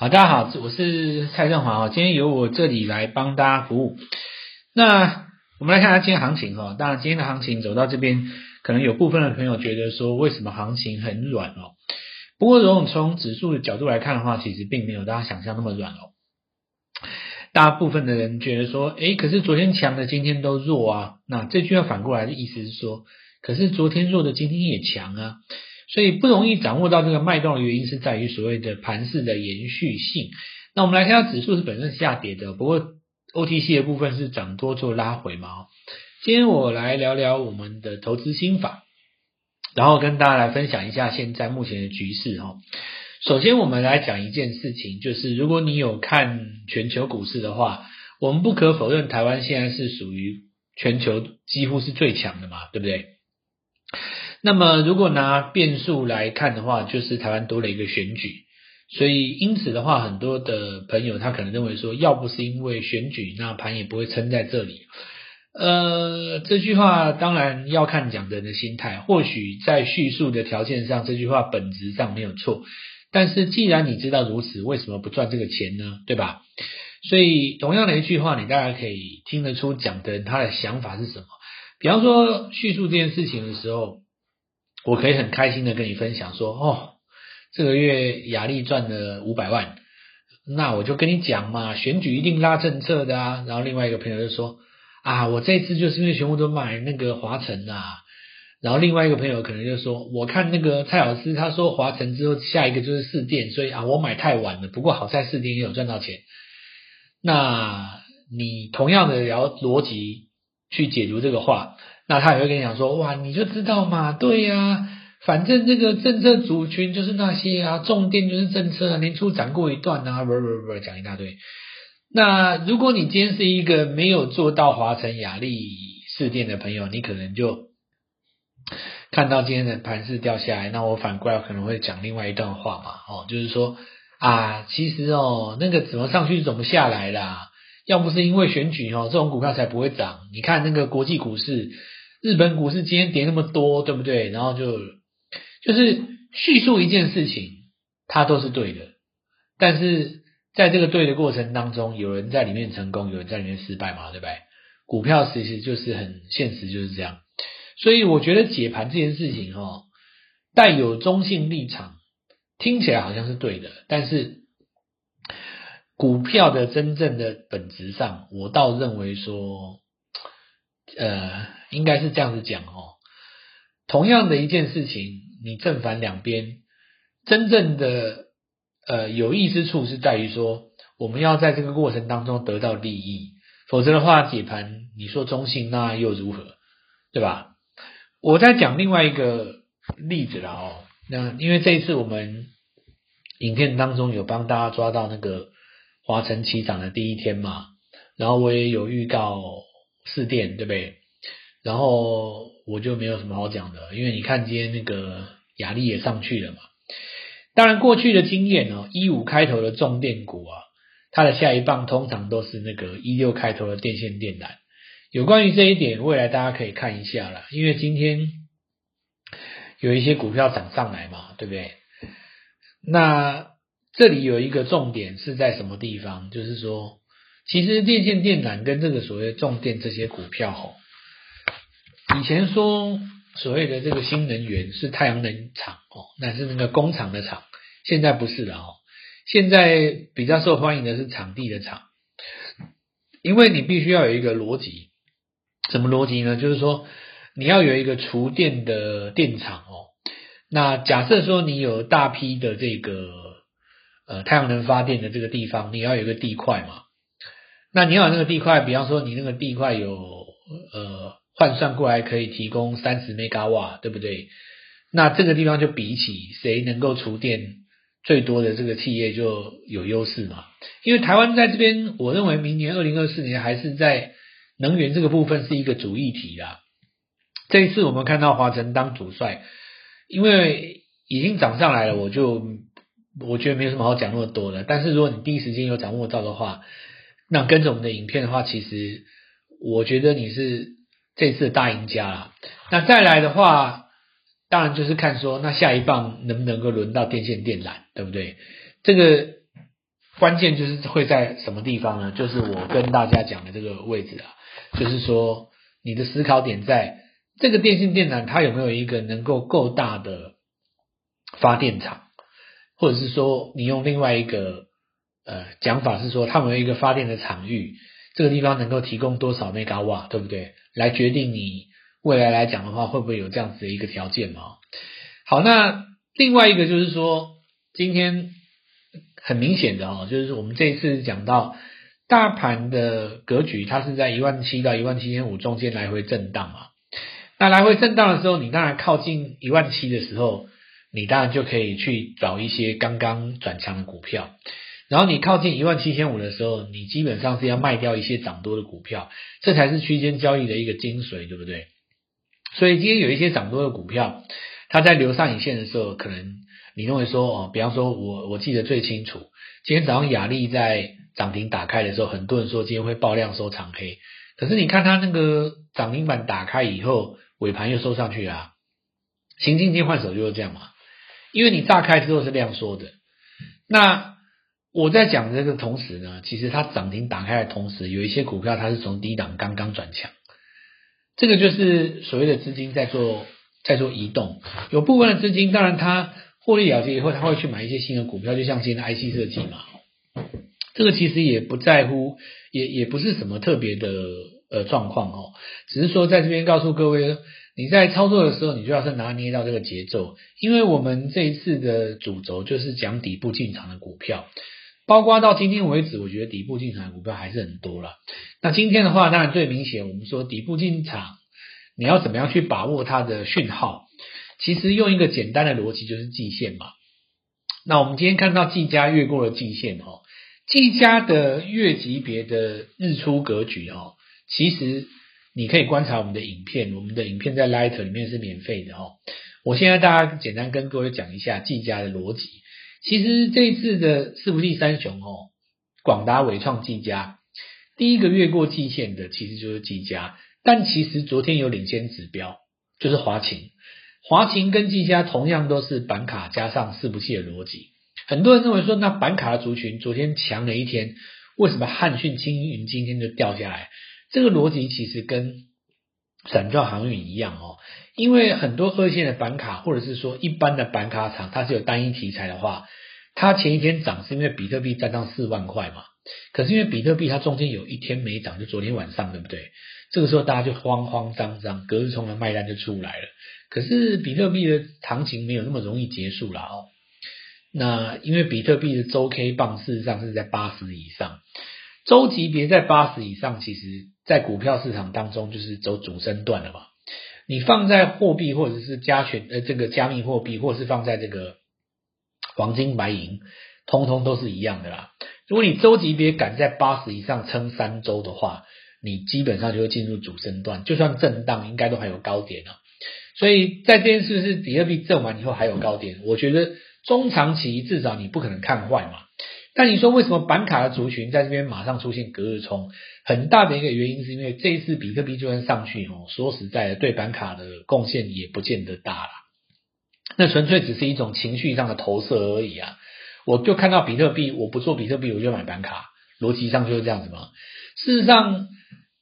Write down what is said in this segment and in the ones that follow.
好，大家好，我是蔡振华，今天由我这里来帮大家服务。那我们来看下今天行情哈，当然今天的行情走到这边，可能有部分的朋友觉得说，为什么行情很软哦？不过如果从指数的角度来看的话，其实并没有大家想象那么软哦。大部分的人觉得说，诶，可是昨天强的今天都弱啊。那这句话反过来的意思是说，可是昨天弱的今天也强啊。所以不容易掌握到这个脉动的原因是在于所谓的盘势的延续性。那我们来看下指数是本身下跌的，不过 OTC 的部分是涨多做拉回嘛。今天我来聊聊我们的投资心法，然后跟大家来分享一下现在目前的局势哈。首先我们来讲一件事情，就是如果你有看全球股市的话，我们不可否认台湾现在是属于全球几乎是最强的嘛，对不对？那么，如果拿变数来看的话，就是台湾多了一个选举，所以因此的话，很多的朋友他可能认为说，要不是因为选举，那盘也不会撑在这里。呃，这句话当然要看讲的人的心态，或许在叙述的条件上，这句话本质上没有错。但是既然你知道如此，为什么不赚这个钱呢？对吧？所以同样的一句话，你大家可以听得出讲的人他的想法是什么。比方说叙述这件事情的时候。我可以很开心的跟你分享说，哦，这个月雅丽赚了五百万，那我就跟你讲嘛，选举一定拉政策的啊。然后另外一个朋友就说，啊，我这次就是因为全部都买那个华城啊。然后另外一个朋友可能就说，我看那个蔡老师他说华城之后下一个就是四电，所以啊我买太晚了。不过好在四电也有赚到钱。那你同样的聊逻辑去解读这个话。那他也会跟你讲说，哇，你就知道嘛，对呀、反正这个政策族群就是那些啊，重点就是政策啊，年初涨过一段啊，不不不，讲一大堆。那如果你今天是一个没有做到华城、亚力、事件的朋友，你可能就看到今天的盘势掉下来，那我反过来可能会讲另外一段话嘛，哦，就是说啊，其实哦，那个怎么上去怎么下来啦，要不是因为选举哦，这种股票才不会涨。你看那个国际股市。日本股市今天跌那么多，对不对？然后就就是叙述一件事情，它都是对的，但是在这个对的过程当中，有人在里面成功，有人在里面失败嘛，对不对？股票其实就是很现实，就是这样。所以我觉得解盘这件事情哦，带有中性立场，听起来好像是对的，但是股票的真正的本质上，我倒认为说，呃。应该是这样子讲哦，同样的一件事情，你正反两边，真正的呃有益之处是在于说，我们要在这个过程当中得到利益，否则的话解盘你说中性那又如何，对吧？我再讲另外一个例子了哦，那因为这一次我们影片当中有帮大家抓到那个华晨起涨的第一天嘛，然后我也有预告士电，对不对？然后我就没有什么好讲的，因为你看今天那个亚力也上去了嘛。当然过去的经验哦，一五开头的重电股啊，它的下一棒通常都是那个一六开头的电线电缆。有关于这一点，未来大家可以看一下啦，因为今天有一些股票涨上来嘛，对不对？那这里有一个重点是在什么地方？就是说，其实电线电缆跟这个所谓重电这些股票吼。以前说所谓的这个新能源是太阳能厂哦，那是那个工厂的厂，现在不是了哦。现在比较受欢迎的是场地的厂，因为你必须要有一个逻辑，什么逻辑呢？就是说你要有一个储电的电厂哦。那假设说你有大批的这个呃太阳能发电的这个地方，你要有一个地块嘛。那你要有那个地块，比方说你那个地块有呃。换算过来可以提供三十 mega 瓦，对不对？那这个地方就比起谁能够储电最多的这个企业就有优势嘛。因为台湾在这边，我认为明年二零二四年还是在能源这个部分是一个主议题啦。这一次我们看到华晨当主帅，因为已经涨上来了，我就我觉得没有什么好讲那么多的。但是如果你第一时间有掌握到的话，那跟着我们的影片的话，其实我觉得你是。这次大赢家啦，那再来的话，当然就是看说，那下一棒能不能够轮到电线电缆，对不对？这个关键就是会在什么地方呢？就是我跟大家讲的这个位置啊，就是说你的思考点在这个电信电缆，它有没有一个能够够大的发电厂，或者是说你用另外一个呃讲法是说，它有没有一个发电的场域，这个地方能够提供多少 mega 瓦，对不对？来决定你未来来讲的话，会不会有这样子的一个条件嘛？好，那另外一个就是说，今天。很明显的哦，就是我们这一次讲到大盘的格局，它是在一万七到一万七千五中间来回震荡嘛。那来回震荡的时候，你当然靠近一万七的时候，你当然就可以去找一些刚刚转强的股票。然后你靠近一万七千五的时候，你基本上是要卖掉一些涨多的股票，这才是区间交易的一个精髓，对不对？所以今天有一些涨多的股票，它在留上影线的时候，可能。你认为说哦，比方说我我记得最清楚，今天早上雅丽在涨停打开的时候，很多人说今天会爆量收长黑，可是你看它那个涨停板打开以后，尾盘又收上去啊，行进间换手就是这样嘛，因为你炸开之后是量缩的。那我在讲这个同时呢，其实它涨停打开的同时，有一些股票它是从低档刚刚转强，这个就是所谓的资金在做在做移动，有部分的资金当然它。获利了结以后，他会去买一些新的股票，就像今天的 IC 设计嘛。这个其实也不在乎，也也不是什么特别的呃状况哦，只是说在这边告诉各位，你在操作的时候，你就要是拿捏到这个节奏，因为我们这一次的主轴就是讲底部进场的股票，包括到今天为止，我觉得底部进场的股票还是很多了。那今天的话，当然最明显，我们说底部进场，你要怎么样去把握它的讯号？其实用一个简单的逻辑就是季线嘛。那我们今天看到季家越过了季线哦，季家的月级别的日出格局哦，其实你可以观察我们的影片，我们的影片在 Light 里面是免费的哦。我现在大家简单跟各位讲一下季家的逻辑。其实这一次的四不器三雄哦，广达、伟创、技嘉，第一个越过季线的其实就是技嘉，但其实昨天有领先指标，就是华擎。华擎跟技嘉同样都是板卡加上四不器的逻辑，很多人认为说，那板卡的族群昨天强了一天，为什么汉讯、青云今天就掉下来？这个逻辑其实跟散装航运一样哦，因为很多二线的板卡或者是说一般的板卡厂，它是有单一题材的话，它前一天涨是因为比特币站上四万块嘛，可是因为比特币它中间有一天没涨，就昨天晚上对不对？这个时候大家就慌慌张张，隔日冲的卖单就出来了。可是比特币的行情没有那么容易结束了哦。那因为比特币的周 K 棒事实上是在八十以上，周级别在八十以上，其实在股票市场当中就是走主升段了嘛。你放在货币或者是加权呃这个加密货币，或是放在这个黄金白银，通通都是一样的啦。如果你周级别敢在八十以上撑三周的话，你基本上就会进入主升段，就算震荡，应该都还有高点啊。所以在这件事是比特币震完以后还有高点，我觉得中长期至少你不可能看坏嘛。但你说为什么板卡的族群在这边马上出现隔日冲？很大的一个原因是因为这一次比特币就算上去哦，说实在的，对板卡的贡献也不见得大了。那纯粹只是一种情绪上的投射而已啊。我就看到比特币，我不做比特币，我就买板卡，逻辑上就是这样子嘛。事实上。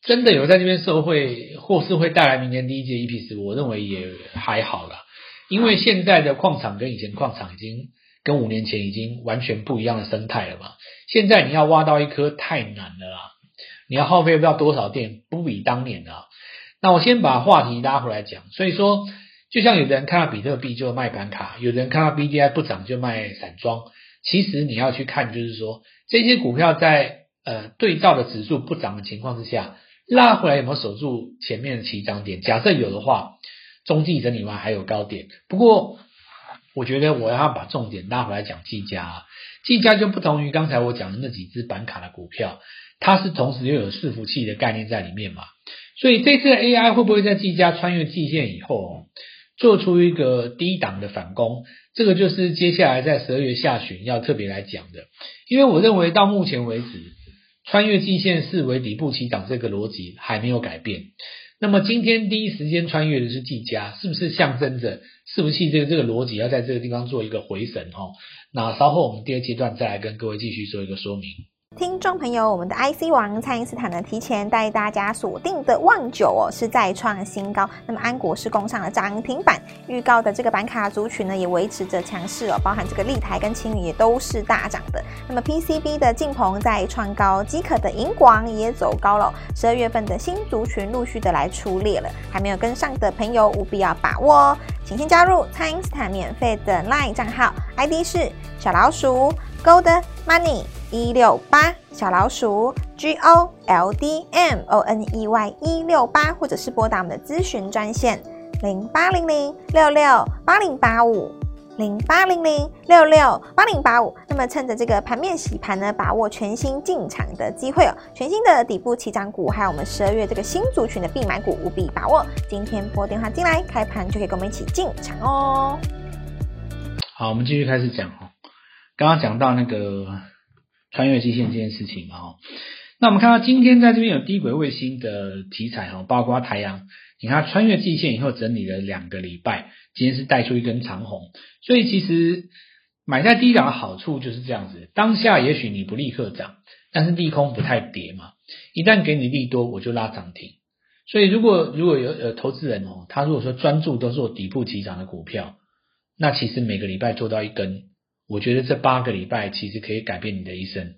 真的有在这边受惠，或是会带来明年第一届 EPS，我认为也还好啦，因为现在的矿场跟以前矿场已经跟五年前已经完全不一样的生态了嘛。现在你要挖到一颗太难了啦，你要耗费不知道多少电，不比当年啊。那我先把话题拉回来讲，所以说，就像有的人看到比特币就卖板卡，有的人看到 BDI 不涨就卖散装，其实你要去看，就是说这些股票在呃对照的指数不涨的情况之下。拉回来有没有守住前面的起涨点？假设有的话，中继整理完还有高点。不过，我觉得我要把重点拉回来讲技嘉。技嘉就不同于刚才我讲的那几只板卡的股票，它是同时又有伺服器的概念在里面嘛。所以这次 AI 会不会在技嘉穿越季线以后，做出一个低档的反攻？这个就是接下来在十二月下旬要特别来讲的。因为我认为到目前为止。穿越季线视为底部起涨，这个逻辑还没有改变。那么今天第一时间穿越的是技嘉，是不是象征着是不是这个这个逻辑要在这个地方做一个回神哈？那稍后我们第二阶段再来跟各位继续做一个说明。听众朋友，我们的 IC 王蔡因斯坦呢，提前带大家锁定的旺九哦，是再创新高。那么安国是攻上了涨停板，预告的这个板卡族群呢，也维持着强势哦，包含这个立台跟青宇也都是大涨的。那么 PCB 的晋鹏在创高，机可的银广也走高了。十二月份的新族群陆续的来出列了，还没有跟上的朋友务必要把握哦，请先加入蔡因斯坦免费的 LINE 账号，ID 是小老鼠 Gold Money。一六八小老鼠 G O L D M O N E Y 一六八，或者是拨打我们的咨询专线零八零零六六八零八五零八零零六六八零八五。那么趁着这个盘面洗盘呢，把握全新进场的机会哦，全新的底部起涨股，还有我们十二月这个新族群的必买股，务必把握。今天拨电话进来，开盘就可以跟我们一起进场哦。好，我们继续开始讲哦。刚刚讲到那个。穿越季线这件事情嘛，哈，那我们看到今天在这边有低轨卫星的题材哈，包括太阳，你看穿越季线以后整理了两个礼拜，今天是带出一根长红，所以其实买在低档的好处就是这样子，当下也许你不立刻涨，但是利空不太跌嘛，一旦给你利多，我就拉涨停。所以如果如果有呃投资人哦，他如果说专注都做底部起涨的股票，那其实每个礼拜做到一根。我觉得这八个礼拜其实可以改变你的一生。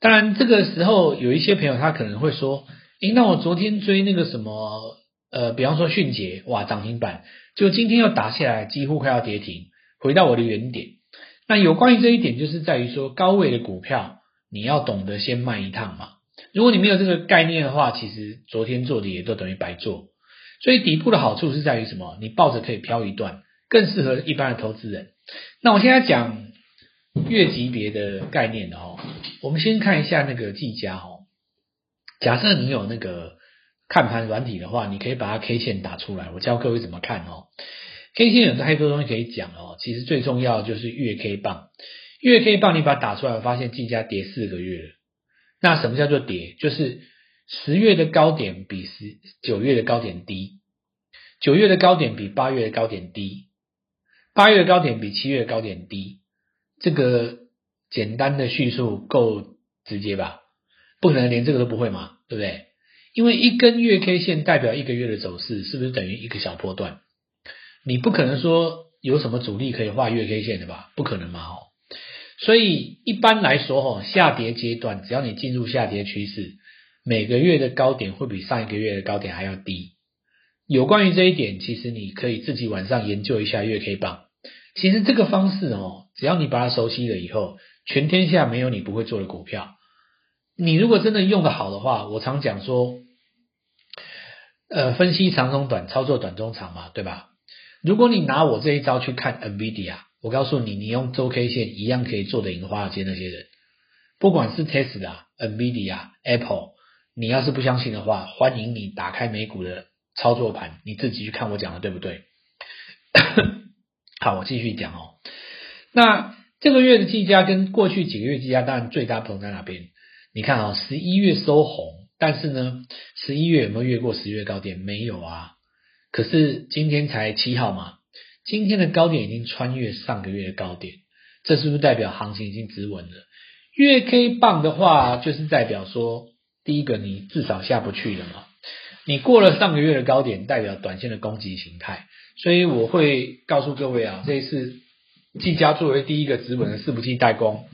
当然，这个时候有一些朋友他可能会说：“诶，那我昨天追那个什么，呃，比方说迅捷，哇，涨停板，就今天又打下来，几乎快要跌停，回到我的原点。”那有关于这一点，就是在于说，高位的股票你要懂得先卖一趟嘛。如果你没有这个概念的话，其实昨天做的也都等于白做。所以底部的好处是在于什么？你抱着可以飘一段，更适合一般的投资人。那我现在讲月级别的概念的哦，我们先看一下那个技嘉哦。假设你有那个看盘软体的话，你可以把它 K 线打出来，我教各位怎么看哦。K 线有太多东西可以讲哦，其实最重要就是月 K 棒。月 K 棒你把它打出来，我发现技嘉跌四个月。那什么叫做跌？就是十月的高点比十九月的高点低，九月的高点比八月的高点低。八月的高点比七月的高点低，这个简单的叙述够直接吧？不可能连这个都不会嘛，对不对？因为一根月 K 线代表一个月的走势，是不是等于一个小波段？你不可能说有什么主力可以画月 K 线的吧？不可能嘛，哦。所以一般来说，哦，下跌阶段，只要你进入下跌趋势，每个月的高点会比上一个月的高点还要低。有关于这一点，其实你可以自己晚上研究一下月 K 棒。其实这个方式哦，只要你把它熟悉了以后，全天下没有你不会做的股票。你如果真的用得好的话，我常讲说，呃，分析长中短，操作短中长嘛，对吧？如果你拿我这一招去看 NVIDIA，我告诉你，你用周 K 线一样可以做的赢华尔街那些人。不管是 Tesla、NVIDIA、Apple，你要是不相信的话，欢迎你打开美股的。操作盘，你自己去看我讲的对不对？好，我继续讲哦。那这个月的技嘉跟过去几个月技嘉，当然最大不同在哪边？你看啊、哦，十一月收红，但是呢，十一月有没有越过十月高点？没有啊。可是今天才七号嘛，今天的高点已经穿越上个月的高点，这是不是代表行情已经止稳了？月 K 棒的话，就是代表说，第一个你至少下不去了嘛。你过了上个月的高点，代表短线的攻击形态，所以我会告诉各位啊，这一次技嘉作为第一个资本的伺服器代工，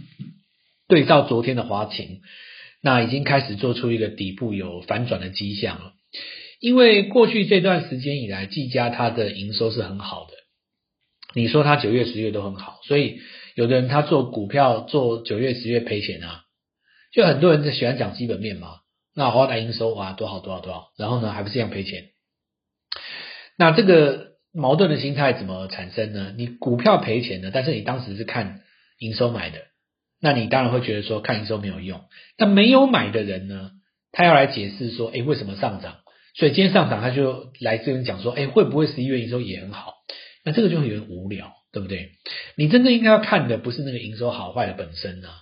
对照昨天的华擎，那已经开始做出一个底部有反转的迹象了。因为过去这段时间以来，技嘉它的营收是很好的，你说它九月、十月都很好，所以有的人他做股票做九月、十月赔钱啊，就很多人就喜欢讲基本面嘛。那华大营收哇，多好多少多少，然后呢，还不是一样赔钱？那这个矛盾的心态怎么产生呢？你股票赔钱的，但是你当时是看营收买的，那你当然会觉得说看营收没有用。那没有买的人呢，他要来解释说，诶，为什么上涨？所以今天上涨，他就来这边讲说，诶，会不会十一月营收也很好？那这个就会有点无聊，对不对？你真正应该要看的不是那个营收好坏的本身呢、啊。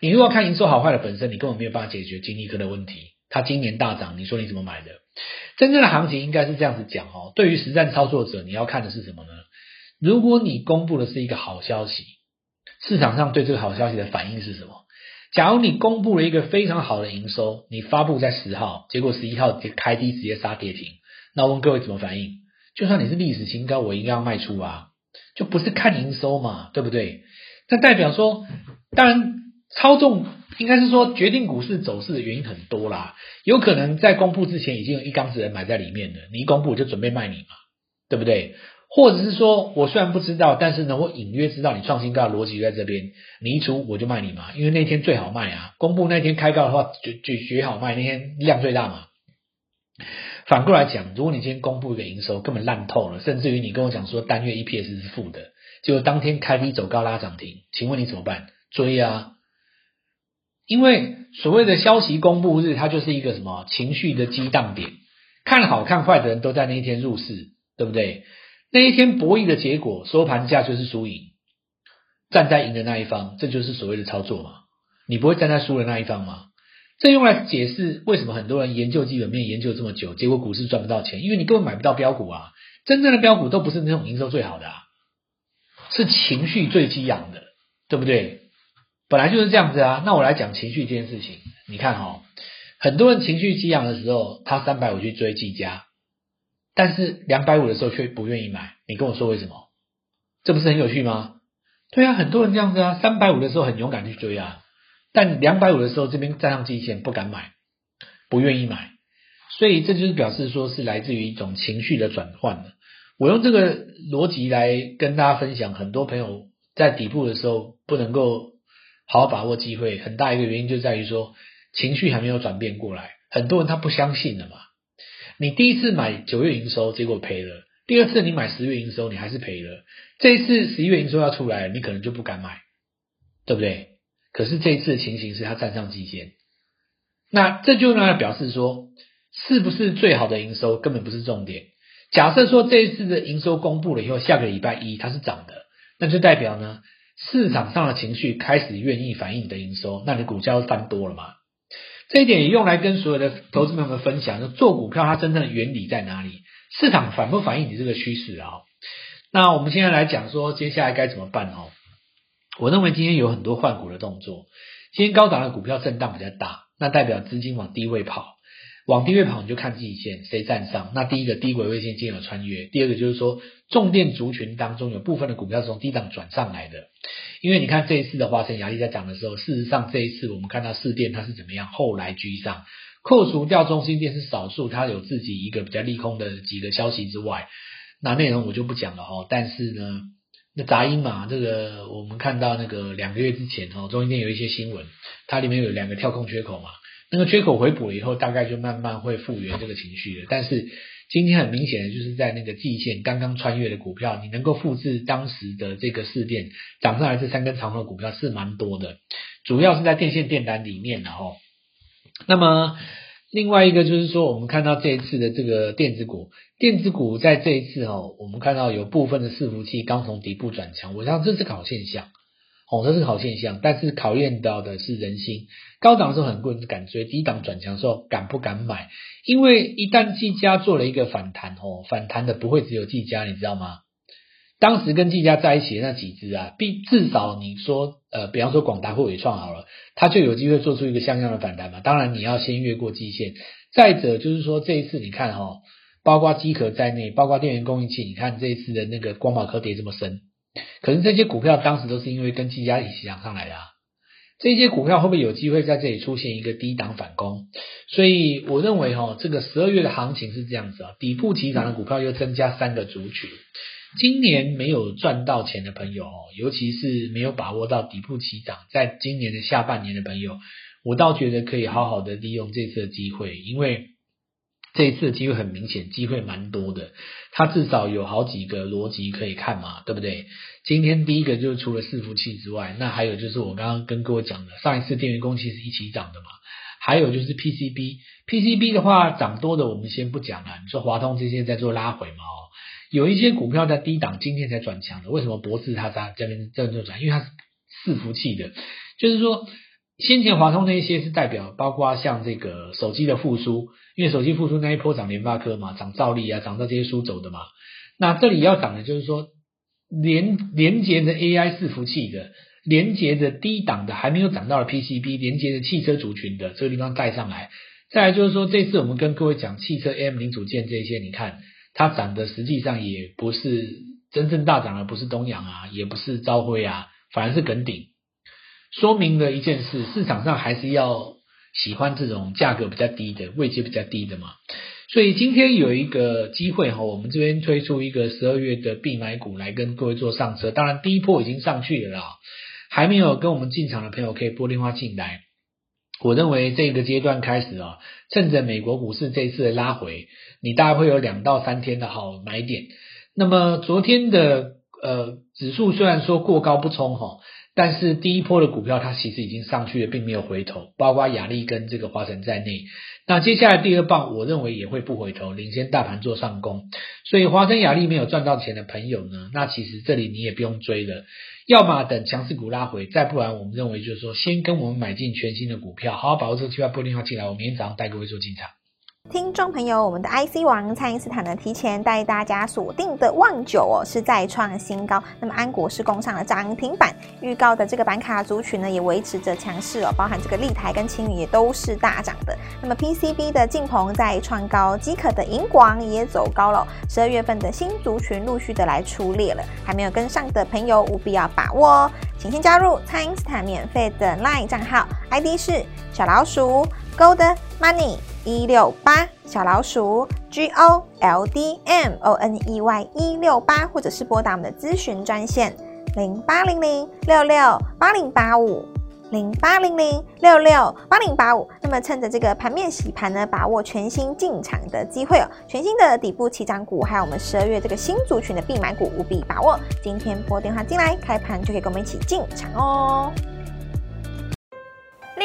你如果看营收好坏的本身，你根本没有办法解决晶粒科的问题。它今年大涨，你说你怎么买的？真正的行情应该是这样子讲哦。对于实战操作者，你要看的是什么呢？如果你公布的是一个好消息，市场上对这个好消息的反应是什么？假如你公布了一个非常好的营收，你发布在十号，结果十一号开低直接杀跌停，那我问各位怎么反应？就算你是历史新高，我应该要卖出啊，就不是看营收嘛，对不对？那代表说，当然操纵应该是说决定股市走势的原因很多啦，有可能在公布之前已经有一缸子人买在里面了，你一公布我就准备卖你嘛，对不对？或者是说，我虽然不知道，但是呢，我隐约知道你创新高的逻辑在这边。你一出我就卖你嘛，因为那天最好卖啊。公布那天开高的话，就就绝好卖，那天量最大嘛。反过来讲，如果你今天公布一个营收根本烂透了，甚至于你跟我讲说单月 EPS 是负的，结果当天开低走高拉涨停，请问你怎么办？追啊！因为所谓的消息公布日，它就是一个什么情绪的激荡点，看好看坏的人都在那一天入市，对不对？那一天博弈的结果，收盘价就是输赢，站在赢的那一方，这就是所谓的操作嘛。你不会站在输的那一方吗？这用来解释为什么很多人研究基本面研究这么久，结果股市赚不到钱，因为你根本买不到标股啊。真正的标股都不是那种营收最好的啊，是情绪最激昂的，对不对？本来就是这样子啊。那我来讲情绪这件事情，你看哈、哦，很多人情绪激昂的时候，他三百五去追技嘉。但是两百五的时候却不愿意买，你跟我说为什么？这不是很有趣吗？对啊，很多人这样子啊，三百五的时候很勇敢去追啊，但两百五的时候这边站上极限不敢买，不愿意买，所以这就是表示说是来自于一种情绪的转换。我用这个逻辑来跟大家分享，很多朋友在底部的时候不能够好好把握机会，很大一个原因就在于说情绪还没有转变过来，很多人他不相信了嘛。你第一次买九月营收，结果赔了；第二次你买十月营收，你还是赔了。这一次十一月营收要出来了，你可能就不敢买，对不对？可是这一次的情形是它站上季线，那这就让它表示说，是不是最好的营收根本不是重点。假设说这一次的营收公布了以后，下个礼拜一它是涨的，那就代表呢，市场上的情绪开始愿意反映你的营收，那你股价就翻多了嘛？这一点也用来跟所有的投资朋友们分享，就做股票它真正的原理在哪里？市场反不反映你这个趋势啊？那我们现在来讲说，接下来该怎么办哦？我认为今天有很多换股的动作，今天高档的股票震荡比较大，那代表资金往低位跑。往低位跑，你就看季线谁站上。那第一个低轨位线今天有穿越，第二个就是说重电族群当中有部分的股票是从低档转上来的。因为你看这一次的华城亚力在涨的时候，事实上这一次我们看到四电它是怎么样，后来居上，扣除掉中心电是少数，它有自己一个比较利空的几个消息之外，那内容我就不讲了哈。但是呢，那杂音嘛，这个我们看到那个两个月之前哦，中心电有一些新闻，它里面有两个跳空缺口嘛。那个缺口回补了以后，大概就慢慢会复原这个情绪了。但是今天很明显的就是在那个季线刚刚穿越的股票，你能够复制当时的这个事件涨上来这三根长的股票是蛮多的，主要是在电线电缆里面的哈。那么另外一个就是说，我们看到这一次的这个电子股，电子股在这一次哦，我们看到有部分的伺服器刚从底部转强，我想这是个好现象。哦，这是好现象，但是考验到的是人心。高档的时候很多人敢追，低档转强的时候敢不敢买？因为一旦技嘉做了一个反弹，哦，反弹的不会只有技嘉，你知道吗？当时跟技嘉在一起的那几只啊，必至少你说，呃，比方说广达或纬创好了，它就有机会做出一个像样的反弹嘛。当然你要先越过季线。再者就是说，这一次你看哈、哦，包括机壳在内，包括电源供应器，你看这一次的那个光宝科跌这么深。可是这些股票当时都是因为跟技嘉一起涨上来的啊，这些股票会不会有机会在这里出现一个低档反攻？所以我认为哈，这个十二月的行情是这样子啊，底部起涨的股票又增加三个族群。今年没有赚到钱的朋友，尤其是没有把握到底部起涨，在今年的下半年的朋友，我倒觉得可以好好的利用这次的机会，因为。这一次的机会很明显，机会蛮多的，它至少有好几个逻辑可以看嘛，对不对？今天第一个就是除了伺服器之外，那还有就是我刚刚跟各位讲的，上一次电源供应器是一起涨的嘛，还有就是 PCB，PCB 的话涨多的我们先不讲了，你说华通这些在做拉回嘛，哦，有一些股票在低档今天才转强的，为什么博智它在这边这边转？因为它是伺服器的，就是说。先前华通那一些是代表，包括像这个手机的复苏，因为手机复苏那一波涨联发科嘛，涨兆利啊，涨到这些书走的嘛。那这里要讲的就是说，连连接着 AI 伺服器的，连接着低档的还没有涨到的 PCB，连接着汽车族群的这个地方带上来。再来就是说，这次我们跟各位讲汽车 M 零组件这些，你看它涨的实际上也不是真正大涨的，不是东阳啊，也不是朝晖啊，反而是耿鼎。说明了一件事，市场上还是要喜欢这种价格比较低的、位阶比较低的嘛。所以今天有一个机会哈，我们这边推出一个十二月的必买股来跟各位做上车。当然第一波已经上去了啦，还没有跟我们进场的朋友可以拨电话进来。我认为这个阶段开始啊，趁着美国股市这一次的拉回，你大概会有两到三天的好买点。那么昨天的呃指数虽然说过高不冲哈。但是第一波的股票它其实已经上去了，并没有回头，包括亚力跟这个华晨在内。那接下来第二棒，我认为也会不回头，领先大盘做上攻。所以华晨亚力没有赚到钱的朋友呢，那其实这里你也不用追了，要么等强势股拉回，再不然我们认为就是说，先跟我们买进全新的股票，好好把握这个机会，拨电话进来，我明天早上带各位做进场。听众朋友，我们的 IC 王蔡因斯坦呢，提前带大家锁定的旺九哦，是再创新高。那么安国是攻上了涨停板，预告的这个板卡族群呢，也维持着强势哦，包含这个立台跟青云也都是大涨的。那么 PCB 的晋鹏在创高，机可的银广也走高了。十二月份的新族群陆续的来出列了，还没有跟上的朋友务必要把握哦，请先加入蔡因斯坦免费的 LINE 账号，ID 是小老鼠 Gold Money。一六八小老鼠 G O L D M O N E Y 一六八，或者是拨打我们的咨询专线零八零零六六八零八五零八零零六六八零八五。那么趁着这个盘面洗盘呢，把握全新进场的机会哦，全新的底部起涨股，还有我们十二月这个新族群的必买股，务必把握。今天拨电话进来，开盘就可以跟我们一起进场哦。